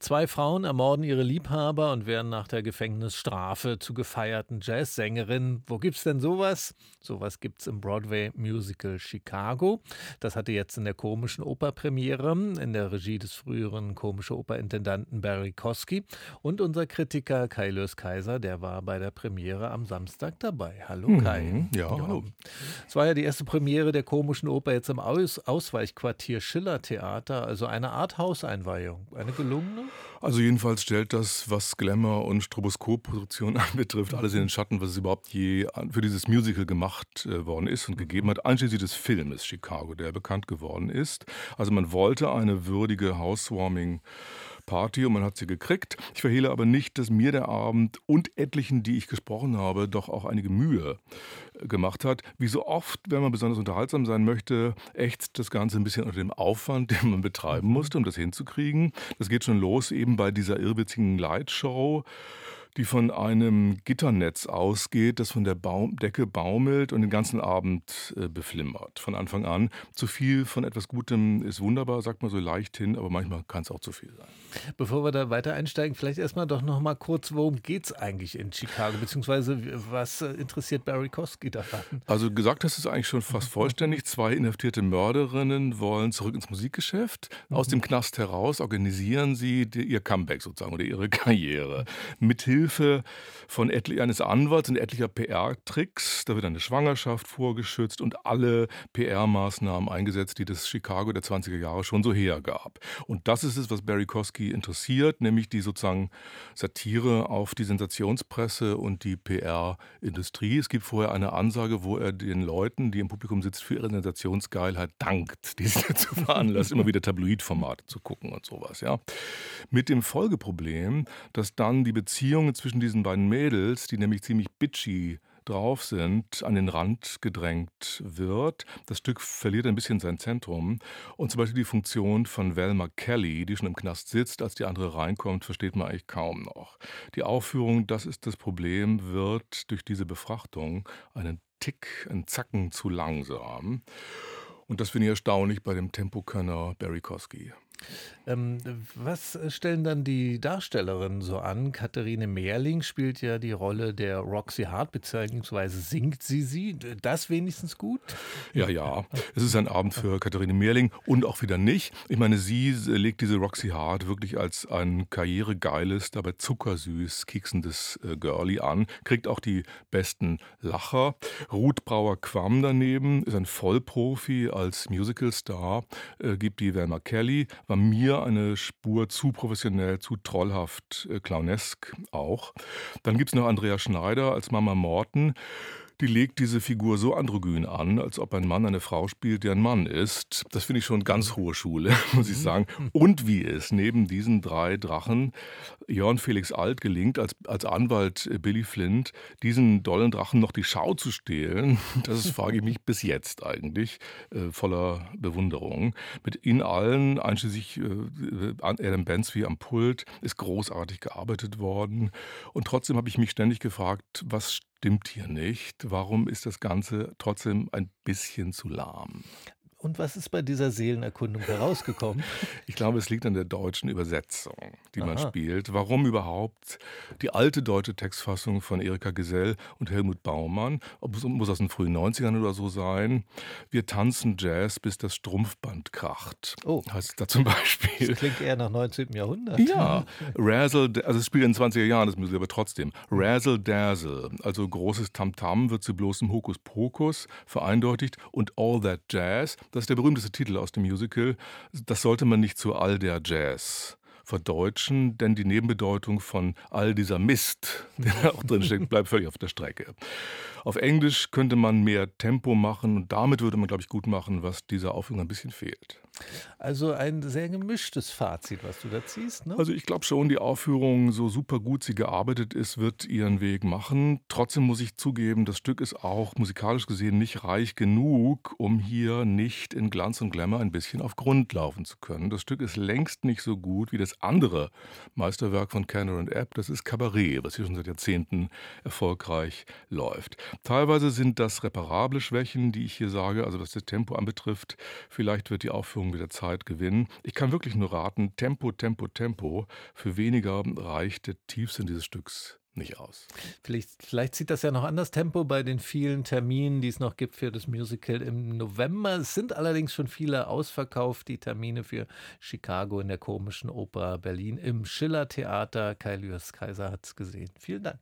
Zwei Frauen ermorden ihre Liebhaber und werden nach der Gefängnisstrafe zu gefeierten Jazzsängerinnen. Wo gibt's denn sowas? Sowas gibt's im Broadway-Musical Chicago. Das hatte jetzt in der komischen Oper Premiere in der Regie des früheren komische Operintendanten Barry Kosky. Und unser Kritiker Kai Lös Kaiser, der war bei der Premiere am Samstag dabei. Hallo Mhm. Kai. Ja, hallo. Es war ja die erste Premiere der komischen Oper jetzt im Aus Ausweichquartier Schiller Theater, also eine Art Hauseinweihung. Eine gelungene? Also jedenfalls stellt das, was Glamour und Stroboskopproduktion anbetrifft, alles in den Schatten, was es überhaupt je für dieses Musical gemacht äh, worden ist und gegeben hat, einschließlich des Filmes Chicago, der bekannt geworden ist. Also man wollte eine würdige Housewarming Party und man hat sie gekriegt. Ich verhehle aber nicht, dass mir der Abend und etlichen, die ich gesprochen habe, doch auch einige Mühe äh, gemacht hat. Wie so oft, wenn man besonders unterhaltsam sein möchte, ächzt das Ganze ein bisschen unter dem Aufwand, den man betreiben musste, um das hinzukriegen. Das geht schon los eben bei dieser irrwitzigen Lightshow die von einem Gitternetz ausgeht, das von der Baum Decke baumelt und den ganzen Abend äh, beflimmert. Von Anfang an. Zu viel von etwas Gutem ist wunderbar, sagt man so leicht hin, aber manchmal kann es auch zu viel sein. Bevor wir da weiter einsteigen, vielleicht erstmal doch noch mal kurz, worum geht es eigentlich in Chicago, beziehungsweise was äh, interessiert Barry Kosky daran? Also gesagt hast du es eigentlich schon fast vollständig. Zwei inhaftierte Mörderinnen wollen zurück ins Musikgeschäft. Aus dem Knast heraus organisieren sie die, ihr Comeback sozusagen oder ihre Karriere. Mithilfe von etli eines Anwalts und etlicher PR-Tricks. Da wird eine Schwangerschaft vorgeschützt und alle PR-Maßnahmen eingesetzt, die das Chicago der 20er Jahre schon so hergab. Und das ist es, was Barry Kosky interessiert, nämlich die sozusagen Satire auf die Sensationspresse und die PR-Industrie. Es gibt vorher eine Ansage, wo er den Leuten, die im Publikum sitzen, für ihre Sensationsgeilheit dankt, die sie dazu veranlasst, immer wieder Tabloidformate zu gucken und sowas. Ja. Mit dem Folgeproblem, dass dann die Beziehungen zwischen diesen beiden Mädels, die nämlich ziemlich bitchy drauf sind, an den Rand gedrängt wird. Das Stück verliert ein bisschen sein Zentrum. Und zum Beispiel die Funktion von Velma Kelly, die schon im Knast sitzt, als die andere reinkommt, versteht man eigentlich kaum noch. Die Aufführung, das ist das Problem, wird durch diese Befrachtung einen Tick, einen Zacken zu langsam. Und das finde ich erstaunlich bei dem Tempokönner Barry Kosky. Ähm, was stellen dann die Darstellerinnen so an? Katharine Mehrling spielt ja die Rolle der Roxy Hart, beziehungsweise singt sie sie. Das wenigstens gut? Ja, ja. Es ist ein Abend für Katharine Mehrling und auch wieder nicht. Ich meine, sie legt diese Roxy Hart wirklich als ein karrieregeiles, dabei zuckersüß, kieksendes äh, Girlie an, kriegt auch die besten Lacher. Ruth Brauer-Quam daneben ist ein Vollprofi als Musicalstar, äh, gibt die Velma Kelly, war mir eine Spur zu professionell, zu trollhaft, äh, clownesk auch. Dann gibt es noch Andrea Schneider als Mama Morton. Die legt diese Figur so androgyn an, als ob ein Mann eine Frau spielt, die ein Mann ist. Das finde ich schon ganz hohe Schule, muss ich sagen. Und wie es neben diesen drei Drachen Jörn Felix Alt gelingt, als, als Anwalt äh, Billy Flint, diesen dollen Drachen noch die Schau zu stehlen, das frage ich mich bis jetzt eigentlich, äh, voller Bewunderung. Mit ihnen allen, einschließlich äh, Adam Bensby am Pult, ist großartig gearbeitet worden. Und trotzdem habe ich mich ständig gefragt, was stimmt hier nicht? Warum ist das Ganze trotzdem ein bisschen zu lahm? Und was ist bei dieser Seelenerkundung herausgekommen? Ich glaube, es liegt an der deutschen Übersetzung, die man Aha. spielt. Warum überhaupt die alte deutsche Textfassung von Erika Gesell und Helmut Baumann, ob es muss aus den frühen 90ern oder so sein, wir tanzen Jazz, bis das Strumpfband kracht. Oh. Heißt da zum Beispiel. Das klingt eher nach 19. Jahrhundert. Ja, Razzle, also es spielt in den 20er Jahren, das Musical, aber trotzdem. Razzle Dazzle, also großes Tamtam wird zu bloßem Hokuspokus vereindeutigt und All That Jazz, das ist der berühmteste Titel aus dem Musical, das sollte man nicht zu all der Jazz verdeutschen, denn die Nebenbedeutung von all dieser Mist, der da auch drin steckt, bleibt völlig auf der Strecke. Auf Englisch könnte man mehr Tempo machen und damit würde man, glaube ich, gut machen, was dieser Aufführung ein bisschen fehlt. Also ein sehr gemischtes Fazit, was du da ziehst. Ne? Also ich glaube schon, die Aufführung, so super gut sie gearbeitet ist, wird ihren Weg machen. Trotzdem muss ich zugeben, das Stück ist auch musikalisch gesehen nicht reich genug, um hier nicht in Glanz und Glamour ein bisschen auf Grund laufen zu können. Das Stück ist längst nicht so gut wie das andere Meisterwerk von Cantor und App, das ist Cabaret, was hier schon seit Jahrzehnten erfolgreich läuft. Teilweise sind das reparable Schwächen, die ich hier sage, also was das Tempo anbetrifft. Vielleicht wird die Aufführung mit der Zeit gewinnen. Ich kann wirklich nur raten, Tempo, Tempo, Tempo. Für weniger reicht der Tiefsinn dieses Stücks nicht aus. Vielleicht, vielleicht sieht das ja noch anders Tempo bei den vielen Terminen, die es noch gibt für das Musical im November. Es sind allerdings schon viele ausverkauft, die Termine für Chicago in der komischen Oper Berlin im Schiller Theater. Kai Lüers Kaiser hat es gesehen. Vielen Dank.